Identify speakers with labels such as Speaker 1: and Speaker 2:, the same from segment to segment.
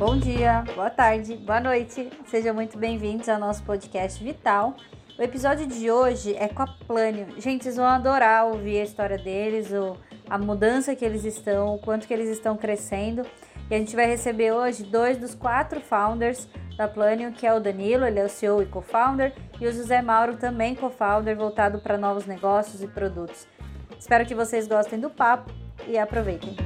Speaker 1: Bom dia, boa tarde, boa noite. Sejam muito bem-vindos ao nosso podcast Vital. O episódio de hoje é com a Plânio. Gente, vocês vão adorar ouvir a história deles, o, a mudança que eles estão, o quanto que eles estão crescendo. E a gente vai receber hoje dois dos quatro founders da Plânio, que é o Danilo, ele é o CEO e co-founder, e o José Mauro, também co-founder, voltado para novos negócios e produtos. Espero que vocês gostem do papo e aproveitem.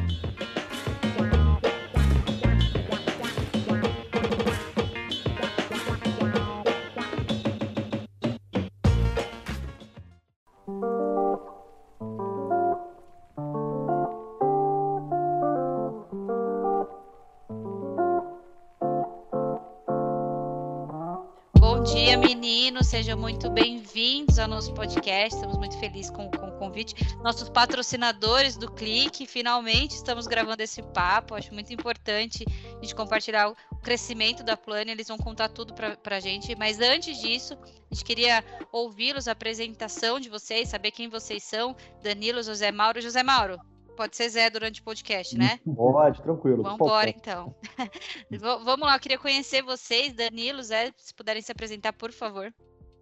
Speaker 2: Nosso podcast. Estamos muito felizes com, com, o convite. Nossos patrocinadores do Clique, finalmente estamos gravando esse papo. Acho muito importante a gente compartilhar o crescimento da Plane. Eles vão contar tudo para a gente. Mas antes disso, a gente queria ouvi-los, a apresentação de vocês, saber quem vocês são. Danilo, José Mauro. José Mauro, Pode ser Zé durante o podcast, né?
Speaker 3: Pode, tranquilo.
Speaker 2: Vamos embora, então. Vamos lá, eu queria conhecer vocês, Danilo, Zé, se puderem se apresentar, por favor.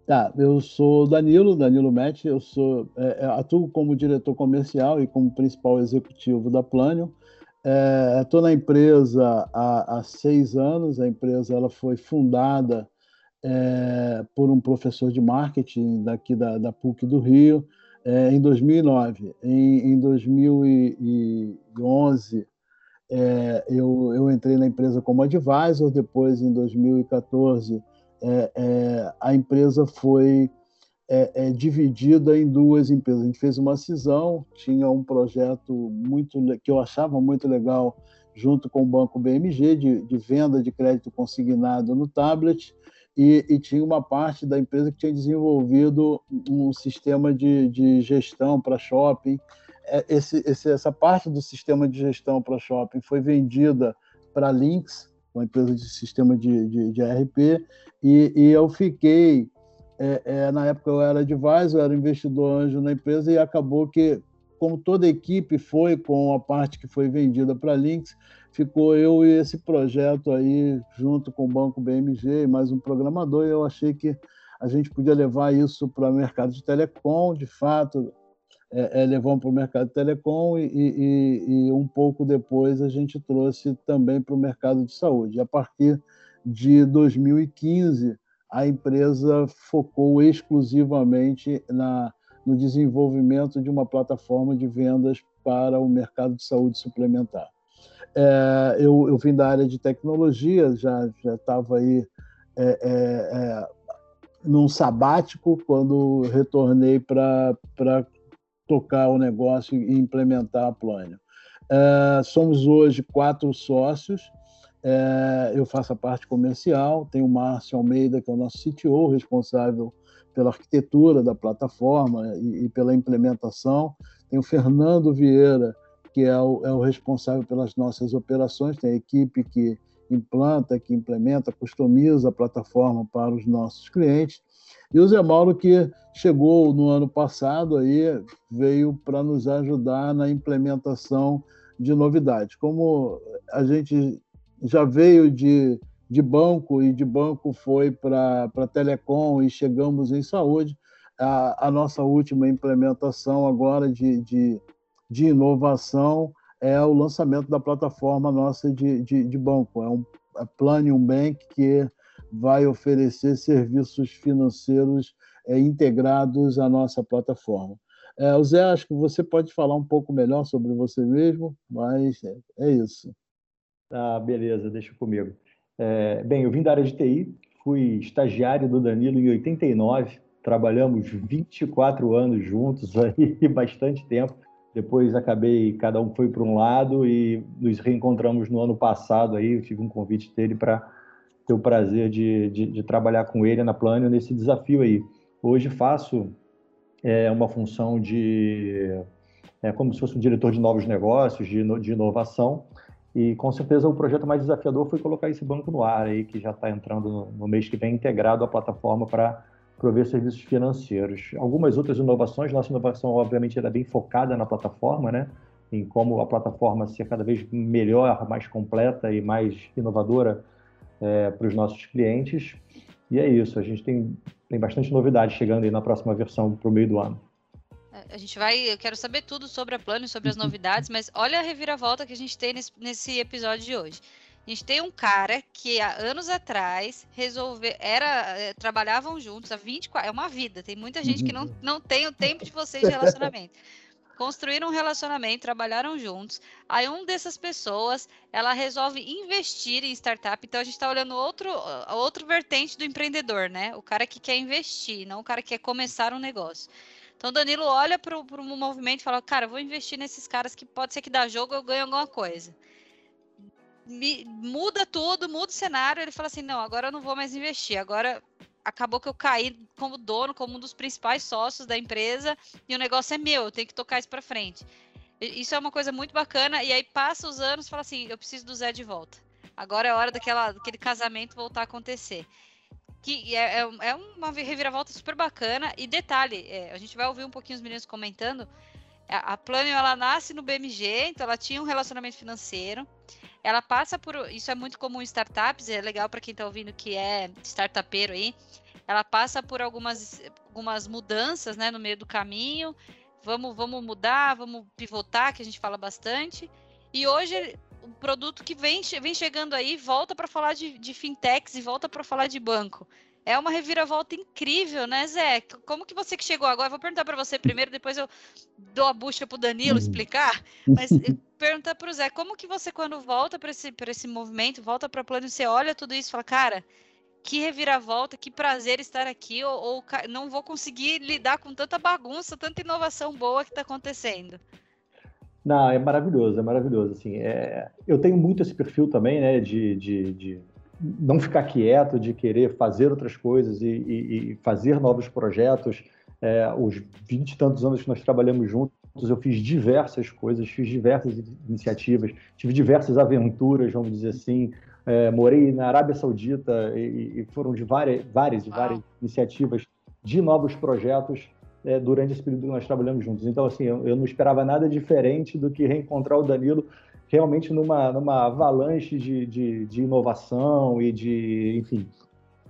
Speaker 3: Tá, eu sou Danilo, Danilo Metti, eu sou é, é, atuo como diretor comercial e como principal executivo da Plânio. Estou é, na empresa há, há, seis anos. A empresa ela foi fundada é, por um professor de marketing daqui da, da PUC do Rio é, em 2009. Em, em 2011 é, eu, eu entrei na empresa como advisor. Depois, em 2014 é, é, a empresa foi é, é, dividida em duas empresas. A gente fez uma cisão, tinha um projeto muito que eu achava muito legal junto com o banco BMG de, de venda de crédito consignado no tablet e, e, tinha uma parte da empresa que tinha desenvolvido um sistema de, de gestão para shopping. É, esse, esse, essa parte do sistema de gestão para shopping foi vendida para Lynx, uma empresa de sistema de, de, de RP, e, e, eu fiquei, é, é, na época eu era advisor, eu era investidor anjo na empresa, e acabou que, como toda a equipe foi com a parte que foi vendida para a Lynx, ficou eu e esse projeto aí, junto com o Banco BMG e mais um programador, e eu achei que a gente podia levar isso para o mercado de telecom, de fato, é, é, levamos para o mercado telecom e, e, e, um pouco depois a gente trouxe também para o mercado de saúde. A partir de 2015, a empresa focou exclusivamente na, no desenvolvimento de uma plataforma de vendas para o mercado de saúde suplementar. É, eu, eu, vim da área de tecnologia, já estava aí é, é, é, num sabático quando retornei para tocar o negócio e implementar a Plânio. É, somos hoje quatro sócios. É, eu faço a parte comercial, tem o Márcio Almeida, que é o nosso CTO, responsável pela arquitetura da plataforma e, e pela implementação. Tem o Fernando Vieira, que é o, é o responsável pelas nossas operações, tem a equipe que implanta, que implementa, customiza a plataforma para os nossos clientes. E o Zé Mauro, que chegou no ano passado, aí veio para nos ajudar na implementação de novidades. Como a gente já veio de, de banco e de banco foi para telecom e chegamos em saúde, a, a nossa última implementação agora de, de, de, inovação é o lançamento da plataforma nossa de, de, de banco. É um é Planium Bank, que vai oferecer serviços financeiros é, integrados à nossa plataforma. É, o Zé, acho que você pode falar um pouco melhor sobre você mesmo, mas é, é isso.
Speaker 4: Ah, beleza, deixa comigo. É, bem, eu vim da área de TI, fui estagiário do Danilo em 89, trabalhamos 24 anos juntos aí, bastante tempo. Depois acabei, cada um foi para um lado e nos reencontramos no ano passado aí, eu tive um convite dele para ter o prazer de, de, de, trabalhar com ele na Plânio nesse desafio aí. Hoje faço é, uma função de é, como se fosse um diretor de novos negócios, de, de inovação, e com certeza o projeto mais desafiador foi colocar esse banco no ar aí, que já está entrando no, no, mês que vem integrado à plataforma para prover serviços financeiros. Algumas outras inovações, nossa inovação obviamente era bem focada na plataforma, né? em como a plataforma ser cada vez melhor, mais completa e mais inovadora é, para os nossos clientes. E é isso, a gente tem, tem bastante novidade chegando aí na próxima versão para o meio do ano.
Speaker 2: É, a gente vai, eu quero saber tudo sobre a Plano, sobre as novidades, mas olha a reviravolta que a gente tem nesse, nesse episódio de hoje. A gente tem um cara que há anos atrás resolveu, era, eh, trabalhavam juntos há 24, é uma vida, tem muita gente que não, uhum. não tem o tempo de vocês de relacionamento. Construíram um relacionamento, trabalharam juntos. Aí um dessas pessoas, ela resolve investir em startup. Então a gente está olhando outro, outro vertente do empreendedor, né? O cara que quer investir, não o cara que quer começar um negócio. Então Danilo olha para o movimento e fala, cara, vou investir nesses caras que pode ser que dá jogo eu ganho alguma coisa me, muda tudo, muda o cenário. Ele fala assim: não, agora eu não vou mais investir. Agora acabou que eu caí como dono, como um dos principais sócios da empresa e o negócio é meu, eu tenho que tocar isso para frente. Isso é uma coisa muito bacana. E aí passa os anos, fala assim: eu preciso do Zé de volta. Agora é hora daquela, daquele casamento voltar a acontecer. Que é, é, é uma reviravolta super bacana. E detalhe, é, a gente vai ouvir um pouquinho os meninos comentando. A, Planio, ela nasce no BMG, então ela tinha um relacionamento financeiro ela passa por. Isso é muito comum em startups, é legal para quem está ouvindo que é startupeiro aí. Ela passa por algumas, algumas mudanças né, no meio do caminho. Vamos, vamos mudar, vamos pivotar, que a gente fala bastante. E hoje o produto que vem, vem chegando aí volta para falar de, de fintechs e volta para falar de banco. É uma reviravolta incrível, né, Zé? Como que você que chegou agora? Vou perguntar para você primeiro, depois eu dou a bucha para o Danilo uhum. explicar. Mas perguntar para o Zé, como que você quando volta para esse, esse movimento, volta para o plano, você olha tudo isso e fala, cara, que reviravolta, que prazer estar aqui, ou, ou não vou conseguir lidar com tanta bagunça, tanta inovação boa que está acontecendo.
Speaker 4: Não, é maravilhoso, é maravilhoso. Assim, é... Eu tenho muito esse perfil também, né, de, de, de não ficar quieto, de querer fazer outras coisas e, e, e fazer novos projetos. É, os vinte e tantos anos que nós trabalhamos juntos, eu fiz diversas coisas, fiz diversas iniciativas, tive diversas aventuras, vamos dizer assim. É, morei na Arábia Saudita e, e foram de várias, várias, várias iniciativas de novos projetos é, durante esse período que nós trabalhamos juntos. Então, assim, eu, eu, não esperava nada diferente do que reencontrar o Danilo realmente numa, numa avalanche de, de, de inovação e de, enfim,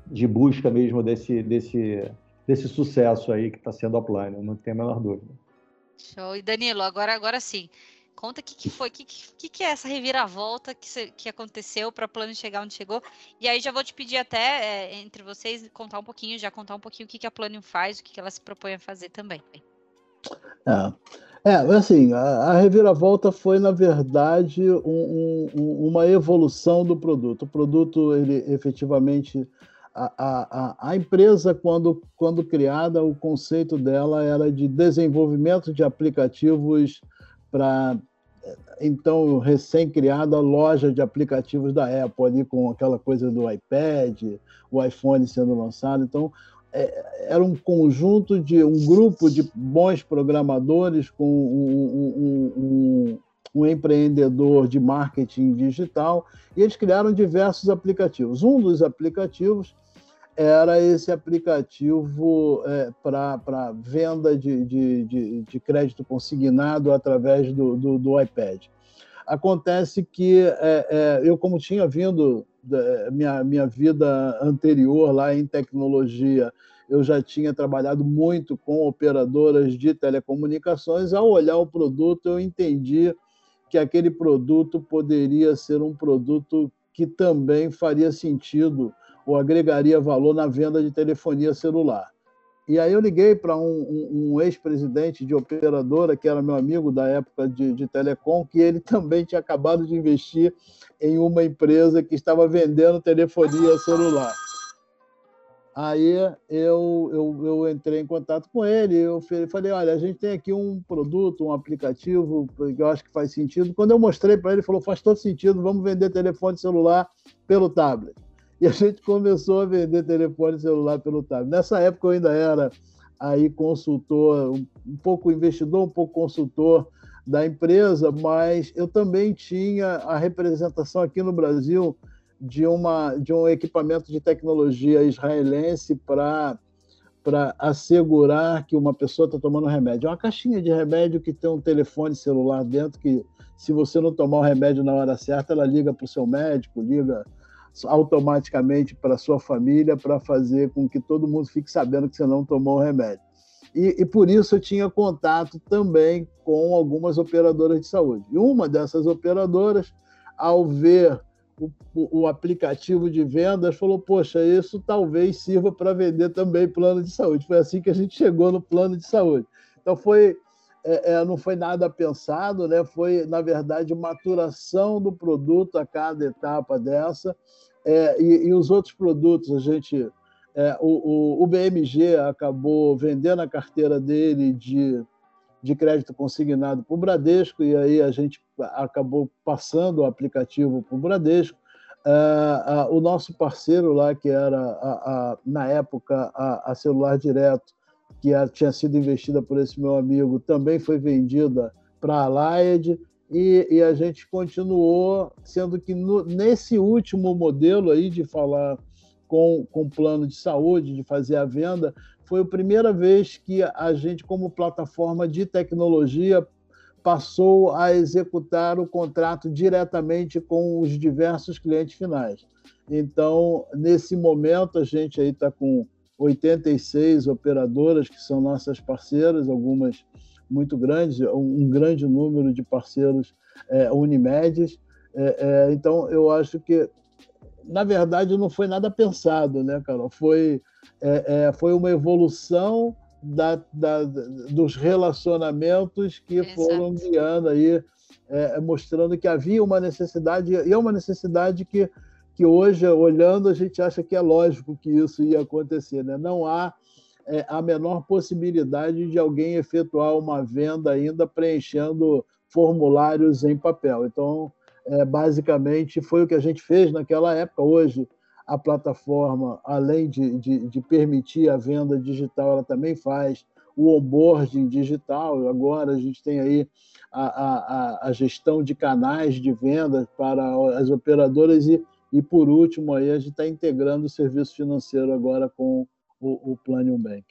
Speaker 4: de busca mesmo desse, desse, desse sucesso aí que está sendo a Plano, não tem a menor dúvida.
Speaker 2: Show. E Danilo, agora, agora sim, conta o que, que foi, o que, que, que é essa reviravolta que, que aconteceu para a Plano chegar onde chegou. E aí já vou te pedir até, é, entre vocês, contar um pouquinho, já contar um pouquinho o que, que a Plano faz, o que, que ela se propõe a fazer também.
Speaker 3: É. É, assim, a, a, reviravolta foi, na verdade, um, um, uma evolução do produto. O produto, ele efetivamente. A, a, a empresa, quando, quando criada, o conceito dela era de desenvolvimento de aplicativos para então recém-criada loja de aplicativos da Apple ali com aquela coisa do iPad, o iPhone sendo lançado. Então era um conjunto de um grupo de bons programadores com um, um, um, um, empreendedor de marketing digital e eles criaram diversos aplicativos. Um dos aplicativos era esse aplicativo é, para venda de, de, de, de, crédito consignado através do, do, do iPad. Acontece que é, é, eu, como tinha vindo minha, minha vida anterior lá em tecnologia, eu já tinha trabalhado muito com operadoras de telecomunicações. Ao olhar o produto, eu entendi que aquele produto poderia ser um produto que também faria sentido ou agregaria valor na venda de telefonia celular. E aí eu liguei para um, um, um ex-presidente de operadora, que era meu amigo da época de, de telecom, que ele também tinha acabado de investir em uma empresa que estava vendendo telefonia celular. Aí eu, eu, eu entrei em contato com ele, eu falei, olha, a gente tem aqui um produto, um aplicativo que eu acho que faz sentido. Quando eu mostrei para ele, ele falou, faz todo sentido, vamos vender telefone celular pelo tablet. E a gente começou a vender telefone celular pelo tablet. Nessa época eu ainda era aí consultor, um pouco investidor, um pouco consultor da empresa, mas eu também tinha a representação aqui no Brasil de, uma, de um equipamento de tecnologia israelense para para assegurar que uma pessoa está tomando remédio. É uma caixinha de remédio que tem um telefone celular dentro que, se você não tomar o remédio na hora certa, ela liga para o seu médico, liga automaticamente para sua família para fazer com que todo mundo fique sabendo que você não tomou o remédio. E, e, por isso eu tinha contato também com algumas operadoras de saúde. E uma dessas operadoras, ao ver o, o, aplicativo de vendas, falou: Poxa, isso talvez sirva para vender também plano de saúde. Foi assim que a gente chegou no plano de saúde. Então, foi, é, é, não foi nada pensado, né? foi, na verdade, maturação do produto a cada etapa dessa. É, e, e os outros produtos, a gente é, o, o, o, BMG acabou vendendo a carteira dele de, de crédito consignado para o Bradesco, e aí a gente acabou passando o aplicativo para o Bradesco. É, o nosso parceiro lá, que era, a, a, na época, a, a, Celular Direto, que tinha sido investida por esse meu amigo, também foi vendida para a Laed, e, e, a gente continuou, sendo que no, nesse último modelo aí de falar com, com plano de saúde, de fazer a venda, foi a primeira vez que a gente, como plataforma de tecnologia, passou a executar o contrato diretamente com os diversos clientes finais. Então, nesse momento, a gente aí está com 86 operadoras que são nossas parceiras, algumas muito grandes, um grande número de parceiros é, Unimedes. É, é, então, eu acho que na verdade, não foi nada pensado, né, Carol? Foi, é, é, foi uma evolução da, da, dos relacionamentos que Exato. foram guiando aí, é, mostrando que havia uma necessidade, e é uma necessidade que, que hoje, olhando, a gente acha que é lógico que isso ia acontecer. Né? Não há é, a menor possibilidade de alguém efetuar uma venda ainda preenchendo formulários em papel. Então, é, basicamente foi o que a gente fez naquela época. Hoje, a plataforma, além de, de, de, permitir a venda digital, ela também faz o onboarding digital. Agora a gente tem aí a, a, a gestão de canais de venda para as operadoras e, e por último, aí a gente está integrando o serviço financeiro agora com o, o Bank.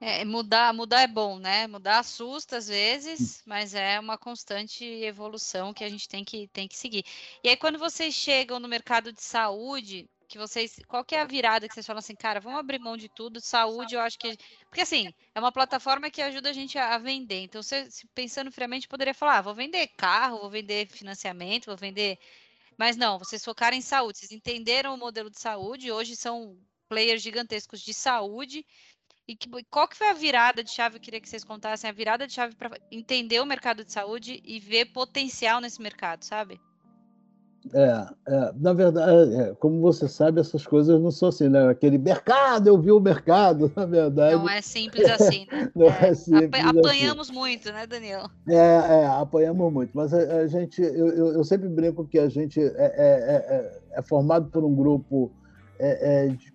Speaker 2: É, mudar, mudar é bom, né? Mudar assusta às vezes, mas é uma constante evolução que a gente tem que, tem que seguir. E aí, quando vocês chegam no mercado de saúde, que vocês. Qual que é a virada que vocês falam assim, cara, vamos abrir mão de tudo, saúde, eu acho que. Porque assim, é uma plataforma que ajuda a gente a, vender. Então, você, pensando friamente, poderia falar, ah, vou vender carro, vou vender financiamento, vou vender. Mas não, vocês focaram em saúde, vocês entenderam o modelo de saúde, hoje são players gigantescos de saúde e que, qual que foi a virada de chave? Eu queria que vocês contassem a virada de chave para entender o mercado de saúde e ver potencial nesse mercado, sabe?
Speaker 3: É, é na verdade, é, como você sabe, essas coisas não são assim, né? Aquele mercado, eu vi o mercado, na verdade.
Speaker 2: Não é simples assim, né? não é, é simples assim. apanhamos assim. muito, né, Daniel?
Speaker 3: É, é, apanhamos muito. Mas a, a gente, eu, eu, eu, sempre brinco que a gente é, é, é formado por um grupo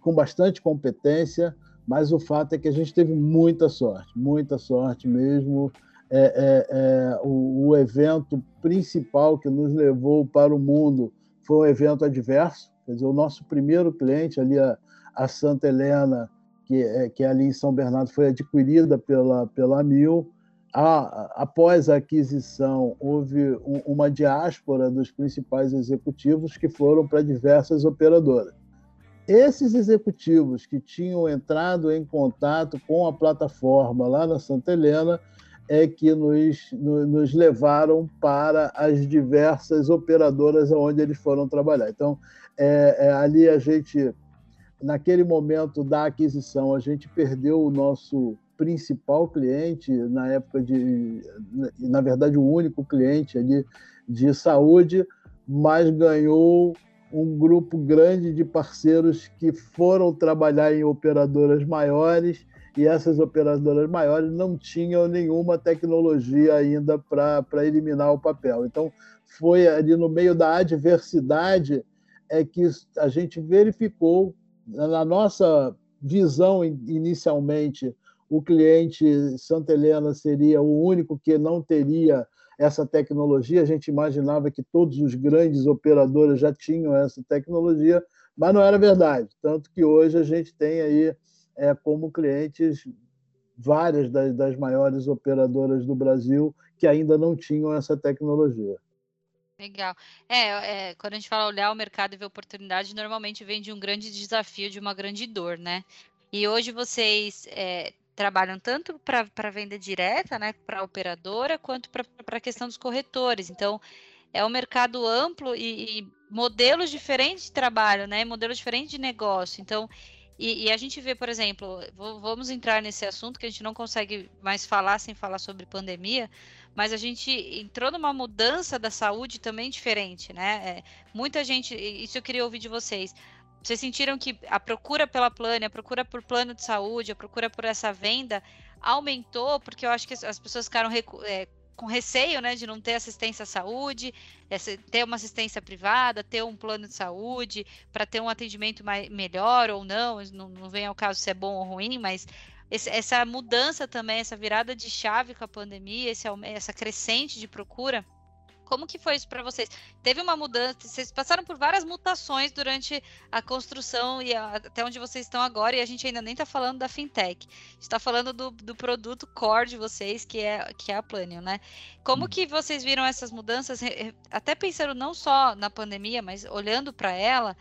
Speaker 3: com bastante competência, mas o fato é que a gente teve muita sorte, muita sorte mesmo. É, é, é, o, o, evento principal que nos levou para o mundo foi um evento adverso. Quer dizer, o nosso primeiro cliente ali, a, a Santa Helena, que é, que é ali em São Bernardo, foi adquirida pela, pela Mil. A, após a aquisição, houve um, uma diáspora dos principais executivos que foram para diversas operadoras. Esses executivos que tinham entrado em contato com a plataforma lá na Santa Helena é que nos, nos levaram para as diversas operadoras onde eles foram trabalhar. Então, é, é, ali a gente, naquele momento da aquisição, a gente perdeu o nosso principal cliente, na época de, na verdade, o único cliente ali de saúde, mas ganhou um grupo grande de parceiros que foram trabalhar em operadoras maiores e essas operadoras maiores não tinham nenhuma tecnologia ainda para eliminar o papel. Então, foi ali no meio da adversidade é que a gente verificou, na nossa visão inicialmente, o cliente Santa Helena seria o único que não teria essa tecnologia. A gente imaginava que todos os grandes operadores já tinham essa tecnologia, mas não era verdade. Tanto que hoje a gente tem aí é, como clientes várias das, das maiores operadoras do Brasil que ainda não tinham essa tecnologia.
Speaker 2: Legal. É, é, quando a gente fala olhar o mercado e ver oportunidade, normalmente vem de um grande desafio, de uma grande dor, né? E hoje vocês é, trabalham tanto para venda direta, né, para a operadora, quanto para a questão dos corretores. Então, é um mercado amplo e, e, modelos diferentes de trabalho, né? Modelos diferentes de negócio. Então, e, e, a gente vê, por exemplo, vamos entrar nesse assunto que a gente não consegue mais falar sem falar sobre pandemia, mas a gente entrou numa mudança da saúde também diferente, né? É, muita gente, isso eu queria ouvir de vocês. Vocês sentiram que a procura pela plano, a procura por plano de saúde, a procura por essa venda aumentou, porque eu acho que as pessoas ficaram é, com receio né, de não ter assistência à saúde, ter uma assistência privada, ter um plano de saúde, para ter um atendimento mais, melhor ou não, não, não vem ao caso se é bom ou ruim, mas esse, essa mudança também, essa virada de chave com a pandemia, esse, essa crescente de procura, como que foi isso para vocês? Teve uma mudança, vocês passaram por várias mutações durante a construção e a, até onde vocês estão agora, e a gente ainda nem está falando da fintech. está falando do, do, produto core de vocês, que é, que é a Planium, né? Como que vocês viram essas mudanças, até pensando não só na pandemia, mas olhando para ela,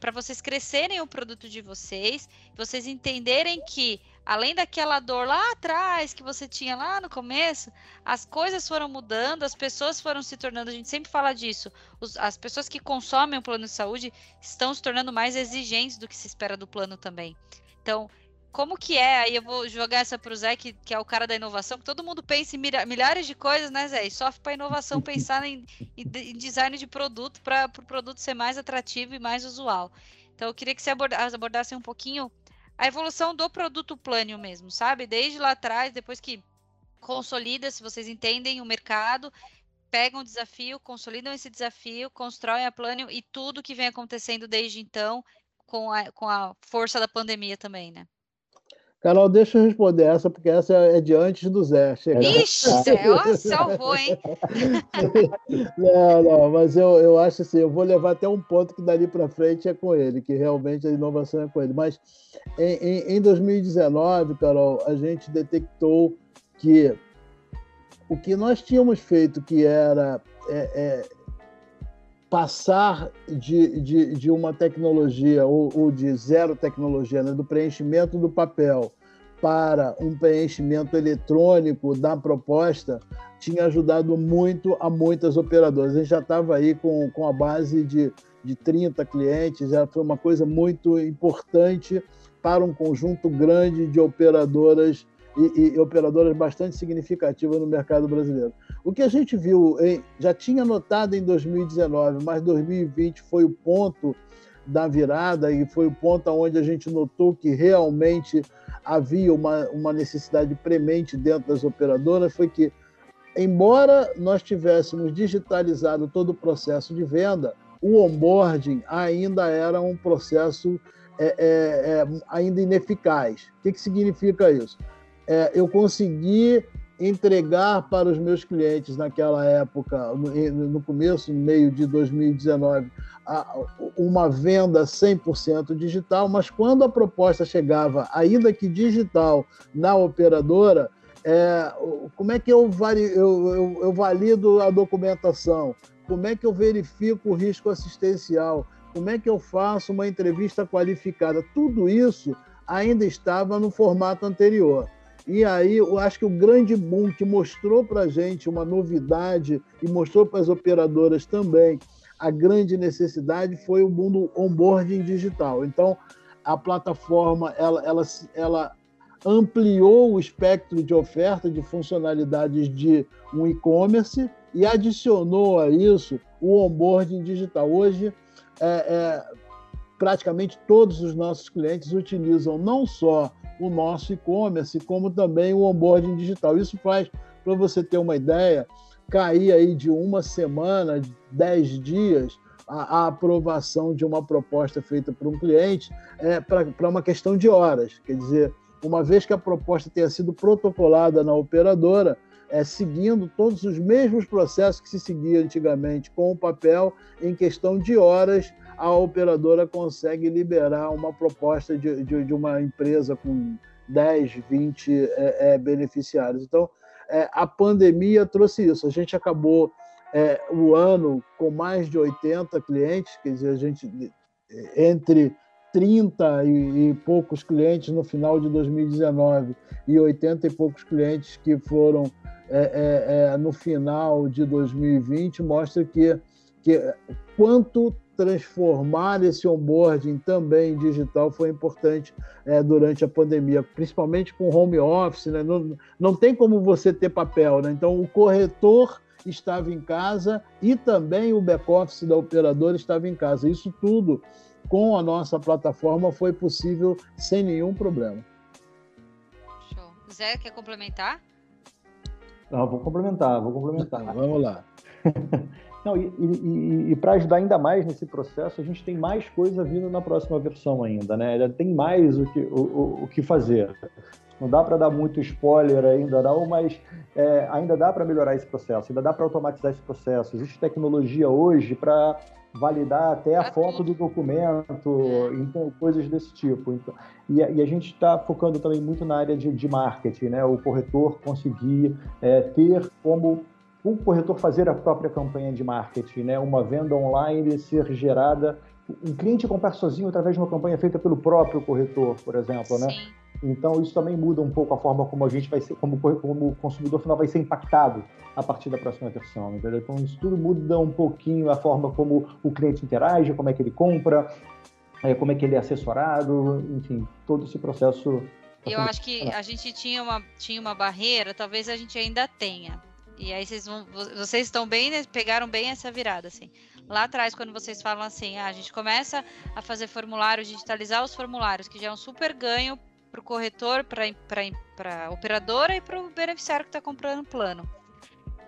Speaker 2: para vocês crescerem o produto de vocês, vocês entenderem que além daquela dor lá atrás que você tinha lá no começo, as coisas foram mudando, as pessoas foram se tornando, a gente sempre fala disso, os, as pessoas que consomem o plano de saúde estão se tornando mais exigentes do que se espera do plano também. Então, como que é? Aí eu vou jogar essa para o Zé, que, que, é o cara da inovação, que todo mundo pensa em milhares de coisas, né, Zé? E sofre para inovação pensar em, em, design de produto para o pro produto ser mais atrativo e mais usual. Então, eu queria que você abordasse um pouquinho a evolução do produto plânio mesmo, sabe? Desde lá atrás, depois que consolida, se vocês entendem o mercado, pegam o desafio, consolidam esse desafio, constroem a plânio e tudo que vem acontecendo desde então, com a, com a força da pandemia também, né?
Speaker 3: Carol, deixa eu responder essa, porque essa é de antes do Zé
Speaker 2: chegar. Ixi, Zé, salvou, hein?
Speaker 3: não, não, mas eu, eu acho assim, eu vou levar até um ponto que dali para frente é com ele, que realmente a inovação é com ele. Mas em, em, em 2019, Carol, a gente detectou que o que nós tínhamos feito, que era é, é, passar de, de, de, uma tecnologia ou, ou, de zero tecnologia, né, do preenchimento do papel para um preenchimento eletrônico da proposta, tinha ajudado muito a muitas operadoras. A gente já estava aí com, com a base de, de 30 clientes, já foi uma coisa muito importante para um conjunto grande de operadoras e, e, operadoras bastante significativas no mercado brasileiro. O que a gente viu, em, já tinha notado em 2019, mas 2020 foi o ponto da virada e foi o ponto onde a gente notou que realmente havia uma, uma necessidade premente dentro das operadoras, foi que, embora nós tivéssemos digitalizado todo o processo de venda, o onboarding ainda era um processo é, é, é, ainda ineficaz. O que, que significa isso? é, eu consegui entregar para os meus clientes naquela época, no, começo, no meio de 2019, a, uma venda 100% digital, mas quando a proposta chegava, ainda que digital, na operadora, é, como é que eu, eu, eu, eu valido a documentação? Como é que eu verifico o risco assistencial? Como é que eu faço uma entrevista qualificada? Tudo isso ainda estava no formato anterior. E aí, eu acho que o grande boom que mostrou para gente uma novidade e mostrou para as operadoras também a grande necessidade foi o mundo onboarding digital. Então, a plataforma ela, ela, ela ampliou o espectro de oferta de funcionalidades de um e-commerce e adicionou a isso o onboarding digital. Hoje, é, é, praticamente todos os nossos clientes utilizam não só o nosso e-commerce, como também o onboarding digital. Isso faz, para você ter uma ideia, cair aí de uma semana, dez dias, a, a aprovação de uma proposta feita por um cliente é, para uma questão de horas. Quer dizer, uma vez que a proposta tenha sido protocolada na operadora, é, seguindo todos os mesmos processos que se seguia antigamente com o papel, em questão de horas, a operadora consegue liberar uma proposta de, de, de uma empresa com 10, 20 é, é, beneficiários. Então, é, a pandemia trouxe isso. A gente acabou é, o ano com mais de 80 clientes, quer dizer, a gente entre 30 e, e, poucos clientes no final de 2019 e 80 e poucos clientes que foram é, é, no final de 2020, mostra que, que quanto transformar esse onboarding também digital foi importante é, durante a pandemia, principalmente com home office. Né? Não, não tem como você ter papel, né? então o corretor estava em casa e também o back-office da operadora estava em casa. Isso tudo com a nossa plataforma foi possível sem nenhum problema.
Speaker 2: Show. Zé, quer complementar?
Speaker 4: Não, vou complementar, vou complementar.
Speaker 3: Vamos lá.
Speaker 4: Não, e, e, e para ajudar ainda mais nesse processo, a gente tem mais coisa vindo na próxima versão ainda, né? Tem mais o que, o, o que fazer. Não dá para dar muito spoiler ainda não, mas é, ainda dá para melhorar esse processo, ainda dá para automatizar esse processo. Existe tecnologia hoje para validar até a foto do documento, então coisas desse tipo. Então, e, a, e a gente está focando também muito na área de, de marketing, né? O corretor conseguir é, ter como o corretor fazer a própria campanha de marketing, né? Uma venda online ser gerada, um cliente comprar sozinho através de uma campanha feita pelo próprio corretor, por exemplo, né? Então isso também muda um pouco a forma como a gente vai ser, como, como o consumidor final vai ser impactado a partir da próxima versão, entendeu? Então isso tudo muda um pouquinho a forma como o cliente interage, como é que ele compra, é, como é que ele é assessorado, enfim, todo esse processo.
Speaker 2: Eu acho que a gente tinha uma, tinha uma barreira, talvez a gente ainda tenha, e aí vocês vão, vocês estão bem, né, pegaram bem essa virada, assim. Lá atrás, quando vocês falam assim, ah, a gente começa a fazer formulários, digitalizar os formulários, que já é um super ganho para o corretor, para a operadora e para o beneficiário que está comprando o plano.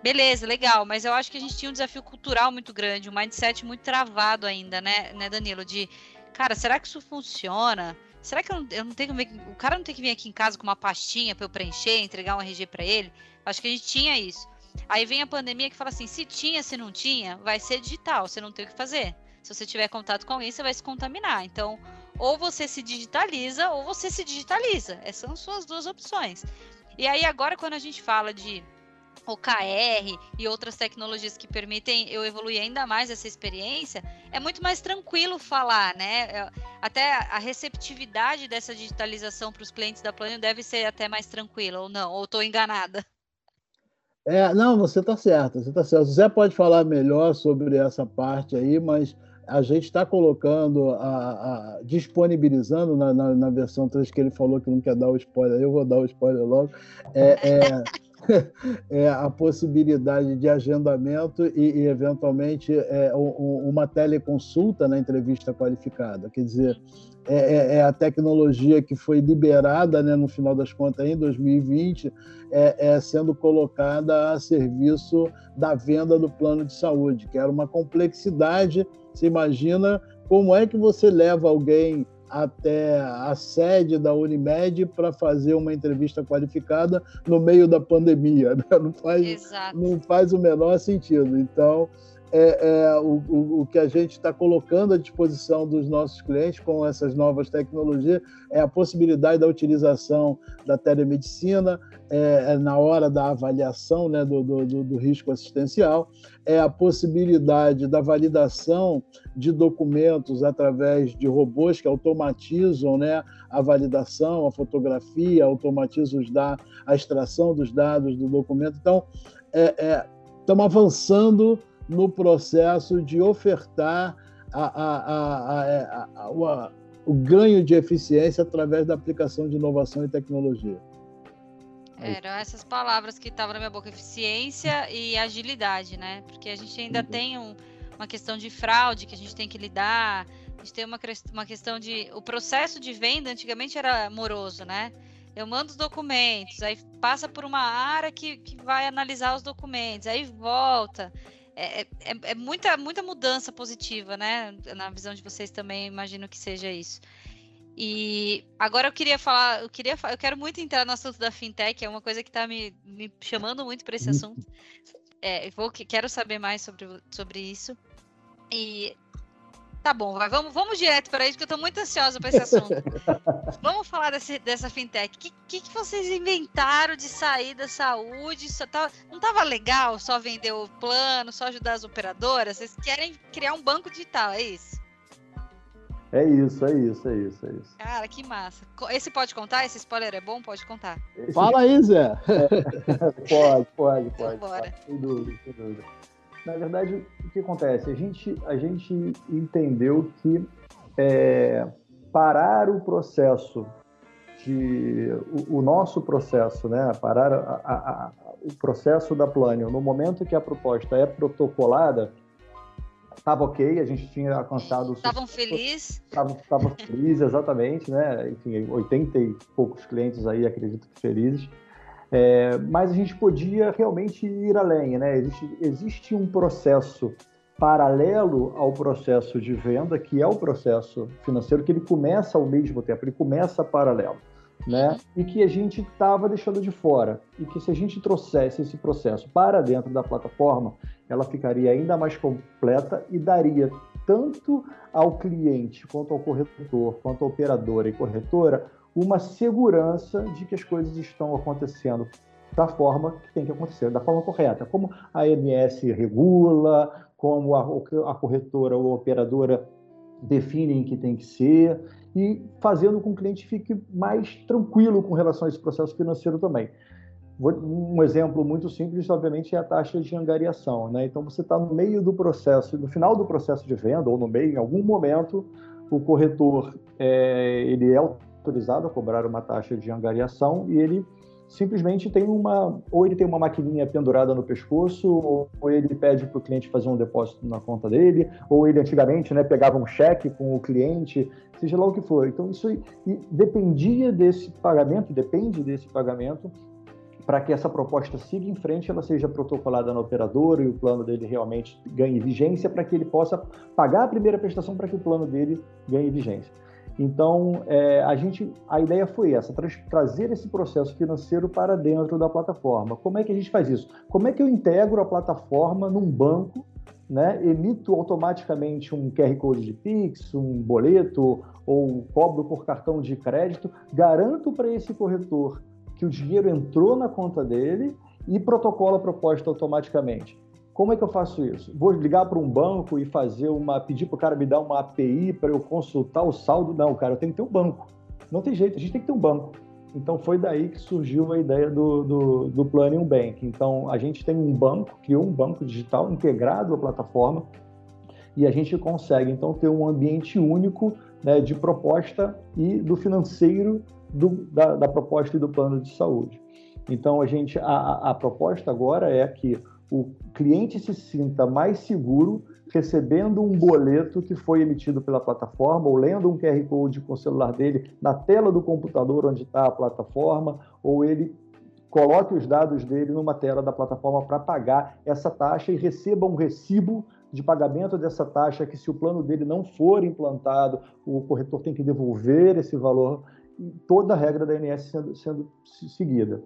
Speaker 2: Beleza, legal, mas eu acho que a gente tinha um desafio cultural muito grande, um mindset muito travado ainda, né, né Danilo? De, cara, será que isso funciona? Será que eu não, eu não tenho. O cara não tem que vir aqui em casa com uma pastinha para eu preencher, entregar um RG para ele? Acho que a gente tinha isso. Aí vem a pandemia que fala assim: se tinha, se não tinha, vai ser digital, você não tem o que fazer. Se você tiver contato com alguém, você vai se contaminar. Então, ou você se digitaliza, ou você se digitaliza. Essas são suas duas opções. E aí, agora, quando a gente fala de OKR e outras tecnologias que permitem eu evoluir ainda mais essa experiência, é muito mais tranquilo falar, né? É, até a receptividade dessa digitalização para os clientes da Plano deve ser até mais tranquila, ou não? Ou estou enganada?
Speaker 3: É, não, você está certo, você está certo. O Zé pode falar melhor sobre essa parte aí, mas a gente está colocando, a, a disponibilizando na, na, na, versão 3 que ele falou que não quer dar o spoiler, eu vou dar o spoiler logo. É, é, é a possibilidade de agendamento e, e eventualmente, é, um, uma teleconsulta na entrevista qualificada. Quer dizer, é, é, é, a tecnologia que foi liberada, né, no final das contas, em 2020, é, é, sendo colocada a serviço da venda do plano de saúde, que era uma complexidade. Você imagina como é que você leva alguém até a sede da Unimed para fazer uma entrevista qualificada no meio da pandemia. Né? Não, faz, não faz o menor sentido. Então, é, é o, o, o, que a gente está colocando à disposição dos nossos clientes com essas novas tecnologias é a possibilidade da utilização da telemedicina é, é na hora da avaliação né, do, do, do, risco assistencial, é a possibilidade da validação de documentos através de robôs que automatizam né, a validação, a fotografia, automatizam os da, a extração dos dados do documento. Então, estamos é, avançando no processo de ofertar a, a, a, o ganho de eficiência através da aplicação de inovação e tecnologia.
Speaker 2: Eram essas palavras que estavam na minha boca, eficiência e agilidade, né? Porque a gente ainda uhum. tem um, uma questão de fraude que a gente tem que lidar, a gente tem uma, uma questão de. O processo de venda antigamente era moroso, né? Eu mando os documentos, aí passa por uma área que, que vai analisar os documentos, aí volta. É, é, é, muita, muita mudança positiva, né? Na visão de vocês também, imagino que seja isso. E agora eu queria falar, eu queria, eu quero muito entrar no assunto da fintech, é uma coisa que está me, me chamando muito para esse uhum. assunto. É, vou, quero saber mais sobre, sobre isso. E Tá bom, vai, vamos, vamos direto para isso, que eu estou muito ansiosa para esse assunto. vamos falar desse, dessa fintech. O que, que, que, vocês inventaram de sair da saúde? Só tá, não estava legal só vender o plano, só ajudar as operadoras? Vocês querem criar um banco digital, é isso?
Speaker 4: É isso, é isso, é isso, é isso.
Speaker 2: Cara, que massa. Esse pode contar? Esse spoiler é bom? Pode contar.
Speaker 3: Esse... Fala aí, Zé.
Speaker 4: pode, pode, pode. Bora. Sem dúvida, sem dúvida. Na verdade, o que acontece? A gente, a gente entendeu que é, parar o processo de o, o, nosso processo, né? Parar a, a, a, o processo da Plânio no momento que a proposta é protocolada, estava ok, a gente tinha alcançado...
Speaker 2: Estavam felizes?
Speaker 4: Estavam felizes, exatamente, né? Enfim, 80 e poucos clientes aí, acredito que felizes. É, mas a gente podia realmente ir além, né? Existe, existe um processo paralelo ao processo de venda, que é o processo financeiro, que ele começa ao mesmo tempo, ele começa paralelo né? E que a gente estava deixando de fora. E que se a gente trouxesse esse processo para dentro da plataforma, ela ficaria ainda mais completa e daria tanto ao cliente, quanto ao corretor, quanto à operadora e corretora, uma segurança de que as coisas estão acontecendo da forma que tem que acontecer, da forma correta, como a ANS regula, como a, a corretora ou a operadora definem que tem que ser e fazendo com que o cliente fique mais tranquilo com relação a esse processo financeiro também. Um exemplo muito simples, obviamente, é a taxa de angariação. Né? Então, você está no meio do processo, no final do processo de venda, ou no meio, em algum momento, o corretor é, ele é autorizado a cobrar uma taxa de angariação e ele simplesmente tem uma, ou ele tem uma maquininha pendurada no pescoço, ou ele pede para o cliente fazer um depósito na conta dele, ou ele antigamente né, pegava um cheque com o cliente, seja lá o que for. Então isso dependia desse pagamento, depende desse pagamento, para que essa proposta siga em frente, ela seja protocolada no operador e o plano dele realmente ganhe vigência, para que ele possa pagar a primeira prestação para que o plano dele ganhe vigência. Então, é, a gente, a ideia foi essa, tra trazer esse processo financeiro para dentro da plataforma. Como é que a gente faz isso? Como é que eu integro a plataforma num banco, né? emito automaticamente um QR Code de Pix, um boleto ou cobro por cartão de crédito, garanto para esse corretor que o dinheiro entrou na conta dele e protocola a proposta automaticamente. Como é que eu faço isso? Vou ligar para um banco e fazer uma. pedir para o cara me dar uma API para eu consultar o saldo? Não, cara, eu tenho que ter um banco. Não tem jeito, a gente tem que ter um banco. Então foi daí que surgiu a ideia do, do, do Planium Bank. Então a gente tem um banco, criou um banco digital integrado à plataforma e a gente consegue então ter um ambiente único né, de proposta e do financeiro do, da, da, proposta e do plano de saúde. Então a gente a, a proposta agora é que o cliente se sinta mais seguro recebendo um boleto que foi emitido pela plataforma, ou lendo um QR Code com o celular dele na tela do computador onde está a plataforma, ou ele coloque os dados dele numa tela da plataforma para pagar essa taxa e receba um recibo de pagamento dessa taxa que se o plano dele não for implantado, o corretor tem que devolver esse valor, toda a regra da ANS sendo, sendo seguida.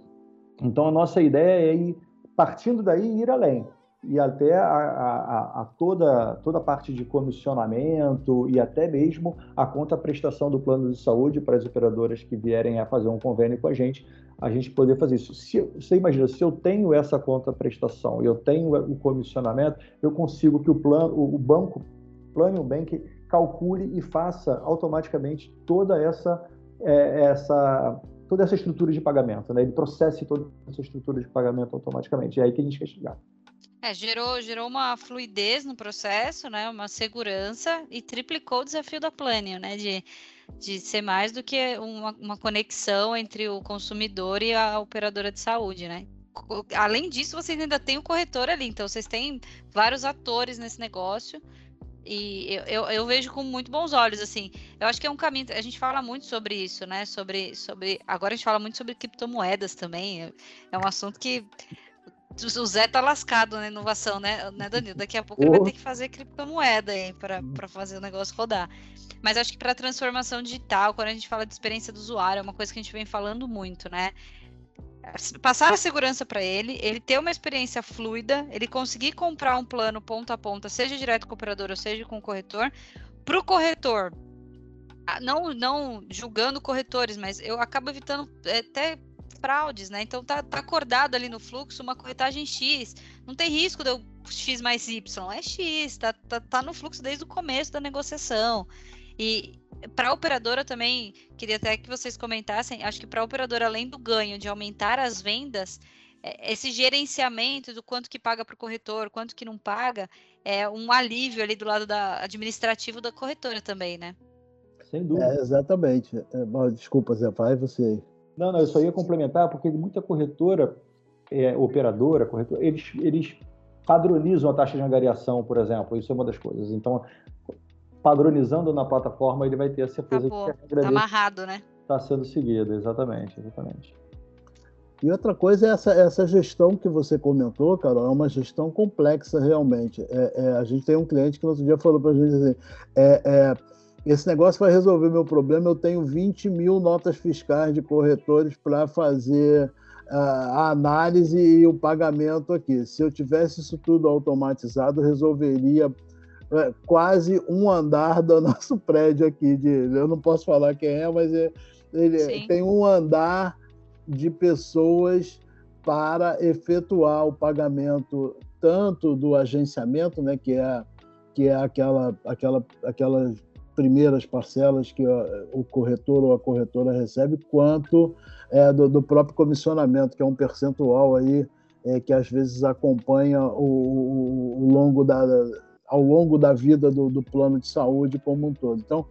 Speaker 4: Então, a nossa ideia é ir partindo daí ir além e até a, a, a, toda, toda a parte de comissionamento e até mesmo a conta prestação do plano de saúde para as operadoras que vierem a fazer um convênio com a gente, a gente poder fazer isso. Se, você imagina, se eu tenho essa conta prestação, eu tenho o comissionamento, eu consigo que o plano, o, banco, Plano Bank, calcule e faça automaticamente toda essa, é, essa toda essa estrutura de pagamento, né? Ele processe toda essa estrutura de pagamento automaticamente. É aí que a gente quer chegar.
Speaker 2: É, gerou, gerou uma fluidez no processo, né? Uma segurança e triplicou o desafio da Planning, né? De, de ser mais do que uma, uma conexão entre o consumidor e a operadora de saúde, né? Além disso, vocês ainda têm o corretor ali, então vocês têm vários atores nesse negócio e eu, eu, eu, vejo com muito bons olhos, assim. Eu acho que é um caminho. A gente fala muito sobre isso, né? Sobre. sobre agora a gente fala muito sobre criptomoedas também. É, um assunto que. O Zé tá lascado na inovação, né, né Danilo? Daqui a pouco ele vai ter que fazer criptomoeda aí para fazer o negócio rodar. Mas acho que para transformação digital, quando a gente fala de experiência do usuário, é uma coisa que a gente vem falando muito, né? Passar a segurança para ele, ele ter uma experiência fluida, ele conseguir comprar um plano ponta a ponta, seja direto com o operador ou seja com o corretor, para o corretor, não, não julgando corretores, mas eu acabo evitando é, até fraudes, né? Então tá, tá acordado ali no fluxo uma corretagem X. Não tem risco de eu X mais Y, é X, tá, tá, tá no fluxo desde o começo da negociação. E para a operadora também, queria até que vocês comentassem, acho que para a operadora, além do ganho de aumentar as vendas, é, esse gerenciamento do quanto que paga para o corretor, quanto que não paga, é um alívio ali do lado da administrativo da corretora também, né?
Speaker 3: Sem dúvida. É, exatamente. É, desculpa, Zé, vai você aí.
Speaker 4: Não, não, eu só ia complementar, porque muita corretora, é, operadora, corretora, eles, eles padronizam a taxa de angariação, por exemplo. Isso é uma das coisas. Então, padronizando na plataforma, ele vai ter a certeza
Speaker 2: Acabou. que a regra tá amarrado, né?
Speaker 4: Está sendo seguida, exatamente, exatamente.
Speaker 3: E outra coisa é essa, essa gestão que você comentou, Carol, é uma gestão complexa realmente. É, é, a gente tem um cliente que no outro dia falou para a gente assim, é, é, esse negócio vai resolver meu problema, eu tenho 20 mil notas fiscais de corretores para fazer a análise e o pagamento aqui. Se eu tivesse isso tudo automatizado, resolveria quase um andar do nosso prédio aqui. De, eu não posso falar quem é, mas é, ele tem um andar de pessoas para efetuar o pagamento tanto do agenciamento, né, que é que é aquela aquela aquelas primeiras parcelas que o corretor ou a corretora recebe, quanto é, do, do, próprio comissionamento, que é um percentual aí é, que às vezes acompanha o, o, o, longo da, ao longo da vida do, do, plano de saúde como um todo. Então,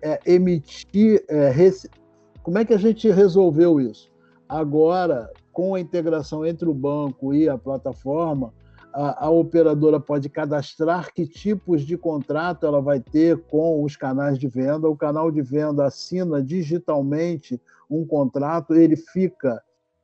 Speaker 3: é, emitir, é, como é que a gente resolveu isso? Agora, com a integração entre o banco e a plataforma, a, a, operadora pode cadastrar que tipos de contrato ela vai ter com os canais de venda. O canal de venda assina digitalmente um contrato, ele fica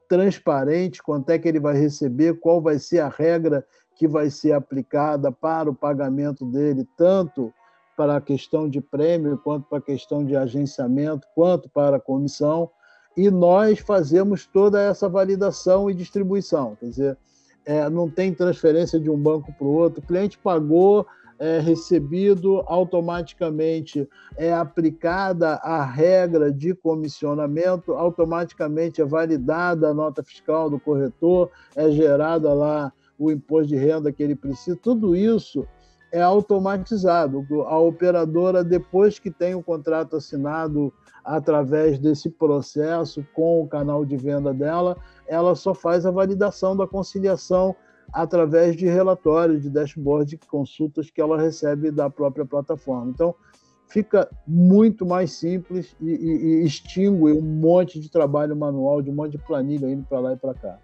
Speaker 3: transparente quanto é que ele vai receber, qual vai ser a regra que vai ser aplicada para o pagamento dele, tanto para a questão de prêmio, quanto para a questão de agenciamento, quanto para a comissão. E nós fazemos toda essa validação e distribuição. Quer dizer, é, não tem transferência de um banco para o outro. O cliente pagou, é recebido automaticamente, é aplicada a regra de comissionamento, automaticamente é validada a nota fiscal do corretor, é gerada lá o imposto de renda que ele precisa. Tudo isso é automatizado. A operadora, depois que tem o contrato assinado através desse processo com o canal de venda dela, ela só faz a validação da conciliação através de relatórios, de dashboard, de consultas que ela recebe da própria plataforma. Então, fica muito mais simples e, e, e extingue um monte de trabalho manual, de um monte de planilha indo para lá e para cá.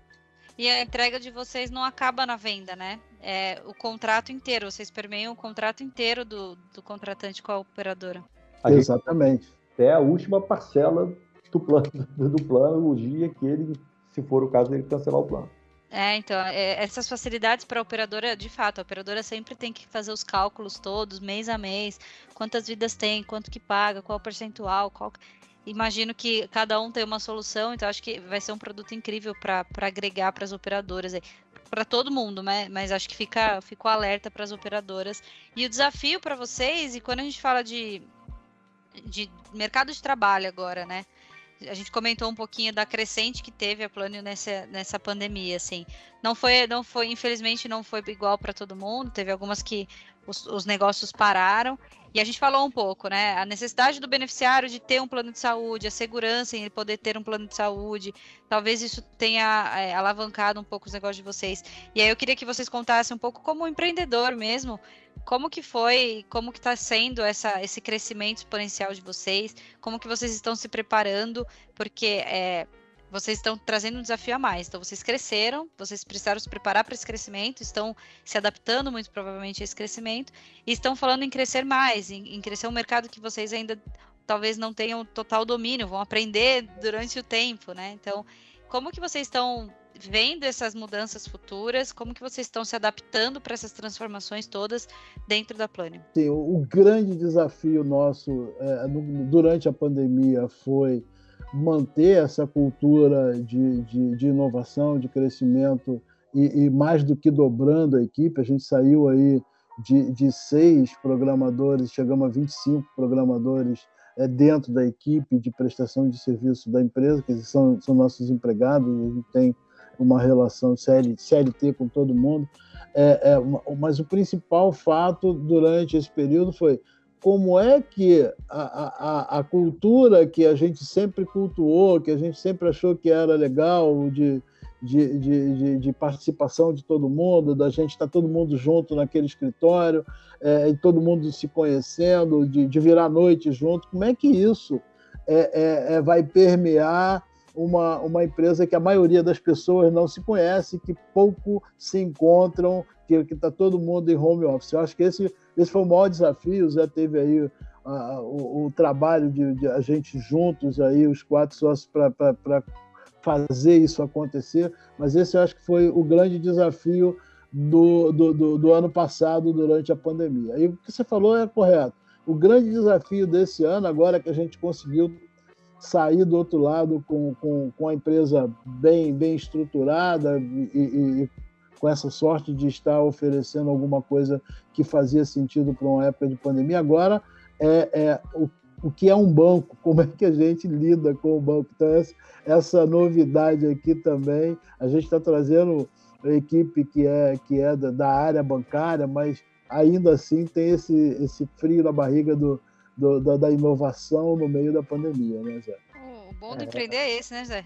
Speaker 2: E a entrega de vocês não acaba na venda, né? É o contrato inteiro, vocês permeiam o contrato inteiro do, do contratante com a operadora.
Speaker 3: Exatamente.
Speaker 4: Até a última parcela do plano, do plano, o dia que ele se for o caso dele cancelar o plano.
Speaker 2: É, então, é, essas facilidades para a operadora, de fato, a operadora sempre tem que fazer os cálculos todos, mês a mês, quantas vidas tem, quanto que paga, qual o percentual, qual... Imagino que cada um tem uma solução, então acho que vai ser um produto incrível para agregar para as operadoras, para todo mundo, né? Mas acho que fica, ficou alerta para as operadoras. E o desafio para vocês, e quando a gente fala de, de mercado de trabalho agora, né? a gente comentou um pouquinho da crescente que teve a Plânio nessa, nessa pandemia, assim. Não foi, não foi, infelizmente, não foi igual para todo mundo. Teve algumas que os, os, negócios pararam. E a gente falou um pouco, né? A necessidade do beneficiário de ter um plano de saúde, a segurança em ele poder ter um plano de saúde. Talvez isso tenha é, alavancado um pouco os negócios de vocês. E aí eu queria que vocês contassem um pouco como empreendedor mesmo, como que foi, como que está sendo essa, esse crescimento exponencial de vocês? Como que vocês estão se preparando? Porque é, vocês estão trazendo um desafio a mais. Então, vocês cresceram, vocês precisaram se preparar para esse crescimento, estão se adaptando muito provavelmente a esse crescimento, e estão falando em crescer mais, em, em crescer um mercado que vocês ainda talvez não tenham total domínio, vão aprender durante o tempo, né? Então, como que vocês estão vendo essas mudanças futuras? Como que vocês estão se adaptando para essas transformações todas dentro da Plânio?
Speaker 3: Sim, o, grande desafio nosso é, no, durante a pandemia foi manter essa cultura de, de, de inovação, de crescimento e, e, mais do que dobrando a equipe. A gente saiu aí de, de seis programadores, chegamos a 25 programadores é, dentro da equipe de prestação de serviço da empresa, que são, são nossos empregados, a gente tem uma relação CL, CLT com todo mundo. É, é, mas o principal fato durante esse período foi como é que a, a, a cultura que a gente sempre cultuou, que a gente sempre achou que era legal, de, de, de, de participação de todo mundo, da gente estar tá todo mundo junto naquele escritório, é, todo mundo se conhecendo, de, de virar noite junto, como é que isso é, é, é vai permear uma, uma empresa que a maioria das pessoas não se conhece, que pouco se encontram, que está todo mundo em home office. Eu acho que esse, esse foi o maior desafio. O Zé teve aí o, o, trabalho de, de, a gente juntos, aí, os quatro sócios, para fazer isso acontecer, mas esse eu acho que foi o grande desafio do, do, do, do ano passado, durante a pandemia. E o que você falou é correto. O grande desafio desse ano, agora que a gente conseguiu sair do outro lado com, com, com a empresa bem, bem estruturada e, e, e, com essa sorte de estar oferecendo alguma coisa que fazia sentido para uma época de pandemia. Agora, é, é o, o que é um banco, como é que a gente lida com o banco. Então, essa, essa novidade aqui também, a gente está trazendo a equipe que é, que é da, da área bancária, mas ainda assim tem esse, esse frio na barriga do, do, da, da, inovação no meio da pandemia, né, Zé?
Speaker 2: O bom do é, empreender é esse, né, Zé?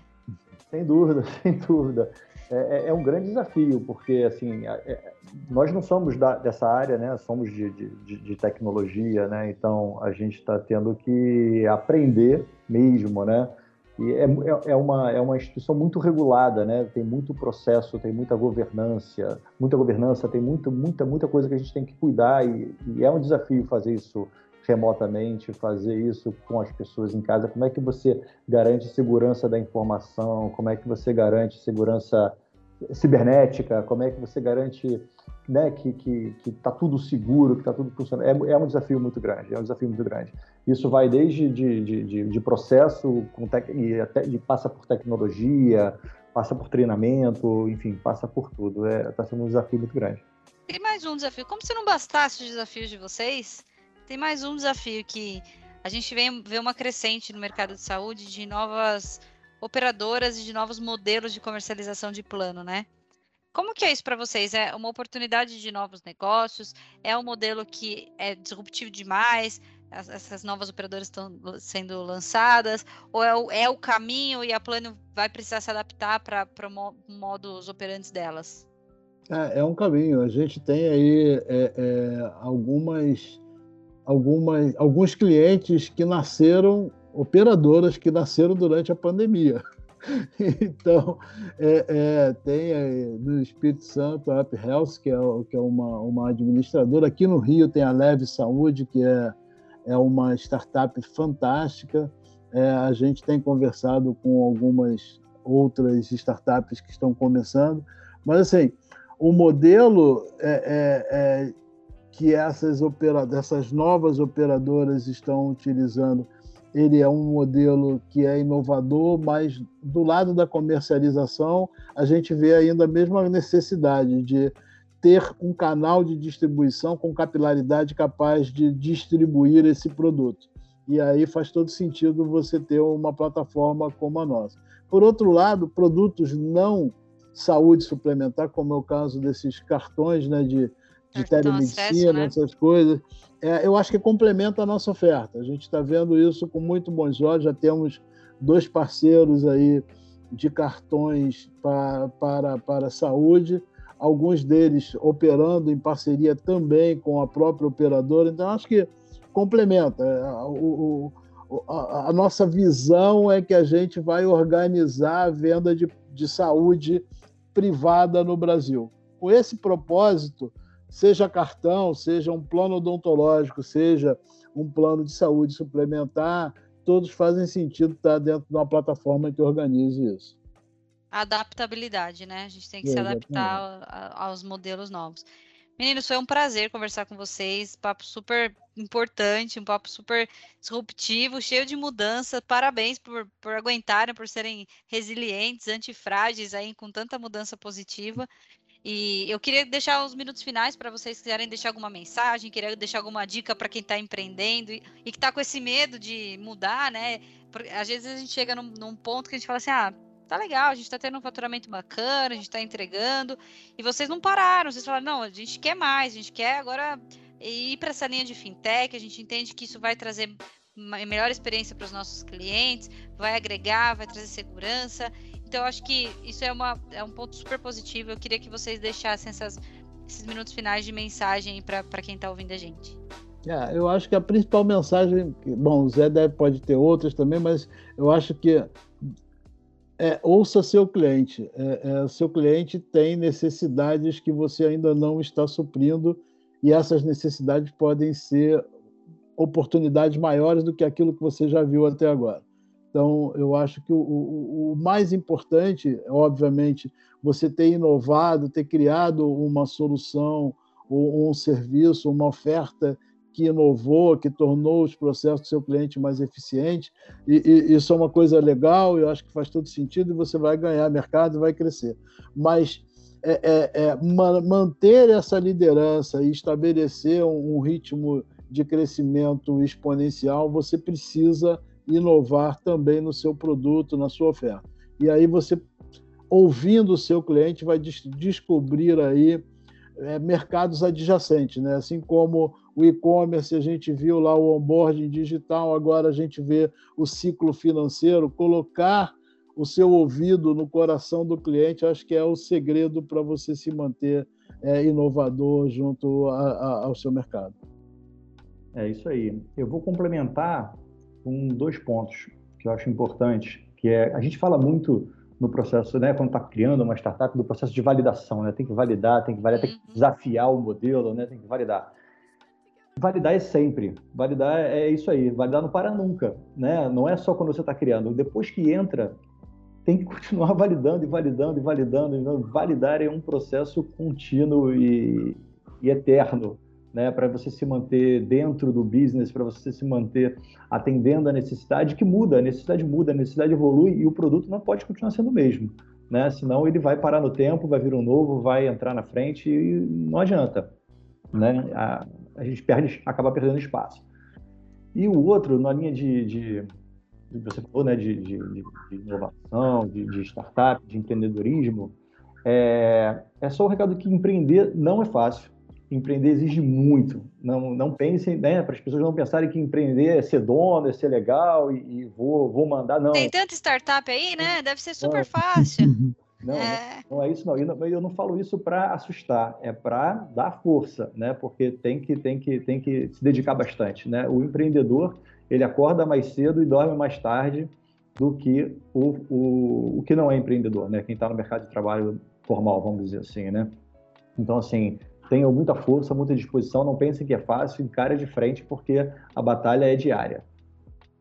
Speaker 4: Sem dúvida, sem dúvida. É, é, é um grande desafio, porque assim, é, nós não somos da, dessa área, né? Somos de, de, de tecnologia, né? Então a gente está tendo que aprender mesmo, né? E é, é, é, uma, é uma instituição muito regulada, né? Tem muito processo, tem muita governança, muita governança, tem muita, muita, muita coisa que a gente tem que cuidar e, e é um desafio fazer isso remotamente, fazer isso com as pessoas em casa? Como é que você garante segurança da informação? Como é que você garante segurança cibernética? Como é que você garante né, que está que, que tá tudo seguro, que está tudo funcionando? É, é, um desafio muito grande, é um desafio muito grande. Isso vai desde de, de, de, de processo tec, e, até, passa por tecnologia, passa por treinamento, enfim, passa por tudo. Está é, tá sendo um desafio muito grande.
Speaker 2: Tem mais um desafio. Como se não bastasse os desafios de vocês, tem mais um desafio que a gente vê, vê uma crescente no mercado de saúde de novas operadoras e de novos modelos de comercialização de plano, né? Como que é isso para vocês? É uma oportunidade de novos negócios? É um modelo que é disruptivo demais? Essas novas operadoras estão sendo lançadas? Ou é o, é o caminho e a Plano vai precisar se adaptar para o modus operantes delas?
Speaker 3: É, é, um caminho. A gente tem aí é, é, algumas algumas, alguns clientes que nasceram, operadoras que nasceram durante a pandemia. Então, é, é, tem no Espírito Santo a Up Health, que é, que é uma, uma administradora. Aqui no Rio tem a Leve Saúde, que é, é uma startup fantástica. É, a gente tem conversado com algumas outras startups que estão começando. Mas, assim, o modelo é, é, é que essas, novas operadoras estão utilizando, ele é um modelo que é inovador, mas do lado da comercialização, a gente vê ainda a mesma necessidade de ter um canal de distribuição com capilaridade capaz de distribuir esse produto. E aí faz todo sentido você ter uma plataforma como a nossa. Por outro lado, produtos não saúde suplementar, como é o caso desses cartões né, de de telemedicina, né? essas coisas. É, eu acho que complementa a nossa oferta. A gente está vendo isso com muito bons olhos. Já temos dois parceiros aí de cartões para, para, para a saúde, alguns deles operando em parceria também com a própria operadora. Então, acho que complementa. É, o, o, a, a, nossa visão é que a gente vai organizar a venda de, de saúde privada no Brasil. Com esse propósito, seja cartão, seja um plano odontológico, seja um plano de saúde suplementar, todos fazem sentido estar dentro de uma plataforma que organize isso.
Speaker 2: Adaptabilidade, né? A gente tem que Exatamente. se adaptar aos modelos novos. Meninos, foi um prazer conversar com vocês. Papo super importante, um papo super disruptivo, cheio de mudança. Parabéns por, por aguentarem, por serem resilientes, antifrágeis aí com tanta mudança positiva. E eu queria deixar os minutos finais para vocês quiserem deixar alguma mensagem, queria deixar alguma dica para quem está empreendendo e, e que está com esse medo de mudar, né? Porque, às vezes a gente chega num, num, ponto que a gente fala assim, ah, tá legal, a gente está tendo um faturamento bacana, a gente está entregando, e vocês não pararam, vocês falaram, não, a gente quer mais, a gente quer agora ir para essa linha de fintech, a gente entende que isso vai trazer uma melhor experiência para os nossos clientes, vai agregar, vai trazer segurança. Então, eu acho que isso é, uma, é um ponto super positivo. Eu queria que vocês deixassem essas, esses minutos finais de mensagem para quem está ouvindo a gente.
Speaker 3: É, eu acho que a principal mensagem, bom, o Zé deve, pode ter outras também, mas eu acho que é, ouça seu cliente. É, é, seu cliente tem necessidades que você ainda não está suprindo e essas necessidades podem ser oportunidades maiores do que aquilo que você já viu até agora. Então, eu acho que o, o, o, mais importante, obviamente, você ter inovado, ter criado uma solução, um, um serviço, uma oferta que inovou, que tornou os processos do seu cliente mais eficientes. E, e, isso é uma coisa legal, eu acho que faz todo sentido e você vai ganhar mercado e vai crescer. Mas é, é, é, manter essa liderança e estabelecer um, um ritmo de crescimento exponencial, você precisa inovar também no seu produto, na sua oferta. E aí você, ouvindo o seu cliente, vai des descobrir aí é, mercados adjacentes, né? Assim como o e-commerce, a gente viu lá o onboarding digital, agora a gente vê o ciclo financeiro, colocar o seu ouvido no coração do cliente, acho que é o segredo para você se manter é, inovador junto a, a, ao seu mercado.
Speaker 4: É isso aí. Eu vou complementar com dois pontos que eu acho importantes, que é a gente fala muito no processo, né, quando está criando uma startup, do processo de validação, né? Tem que validar, tem que validar, tem que uhum. desafiar o modelo, né? Tem que validar. Validar é sempre. Validar é isso aí. Validar não para nunca, né? Não é só quando você está criando. Depois que entra, tem que continuar validando e validando e validando. Validar é um processo contínuo e, e eterno né, para você se manter dentro do business, para você se manter atendendo a necessidade que muda, a necessidade muda, a necessidade evolui e o produto não pode continuar sendo o mesmo, né? Senão ele vai parar no tempo, vai vir um novo, vai entrar na frente e não adianta, né? A, a gente perde, acaba perdendo espaço. E o outro, na linha de, de, você falou, né, de, de, de inovação, de, de startup, de empreendedorismo, é, é só o recado que empreender não é fácil empreender exige muito. Não, não pensem, né, para as pessoas não pensarem que empreender é ser dono, é ser legal e, e vou, vou mandar, não.
Speaker 2: Tem tanta startup aí, né? Deve ser super fácil.
Speaker 4: Não, é. não é isso não. Eu, não. eu não falo isso para assustar, é para dar força, né? Porque tem que, tem, que, tem que se dedicar bastante, né? O empreendedor, ele acorda mais cedo e dorme mais tarde do que o, o, o que não é empreendedor, né? Quem está no mercado de trabalho formal, vamos dizer assim, né? Então, assim, tenham muita força, muita disposição, não pensem que é fácil, encare de frente, porque a batalha é diária.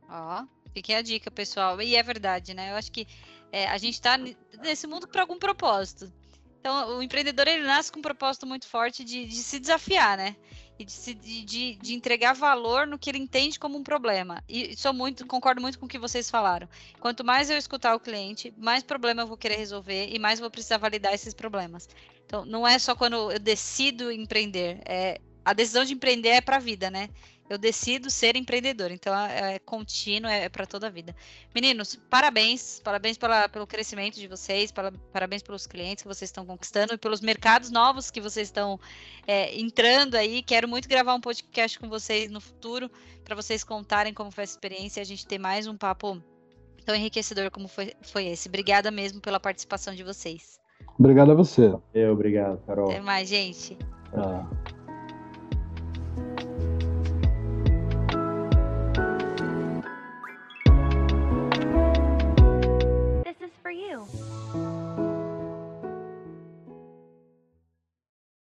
Speaker 2: Ó, oh, fiquem a dica, pessoal. E é verdade, né? Eu acho que é, a gente está nesse mundo por algum propósito. Então, o empreendedor ele nasce com um propósito muito forte de, de se desafiar, né? E de, de, de, entregar valor no que ele entende como um problema. E sou muito, concordo muito com o que vocês falaram. Quanto mais eu escutar o cliente, mais problema eu vou querer resolver e mais vou precisar validar esses problemas. Então, não é só quando eu decido empreender. É, a decisão de empreender é para a vida, né? Eu decido ser empreendedor. Então, é, é contínuo, é, é para toda a vida. Meninos, parabéns. Parabéns pela, pelo crescimento de vocês. Para, parabéns pelos clientes que vocês estão conquistando e pelos mercados novos que vocês estão é, entrando aí. Quero muito gravar um podcast com vocês no futuro para vocês contarem como foi essa experiência e a gente ter mais um papo tão enriquecedor como foi, foi esse. Obrigada mesmo pela participação de vocês.
Speaker 3: Obrigado a você.
Speaker 4: Eu, obrigado, Carol.
Speaker 2: Até mais, gente. Ah.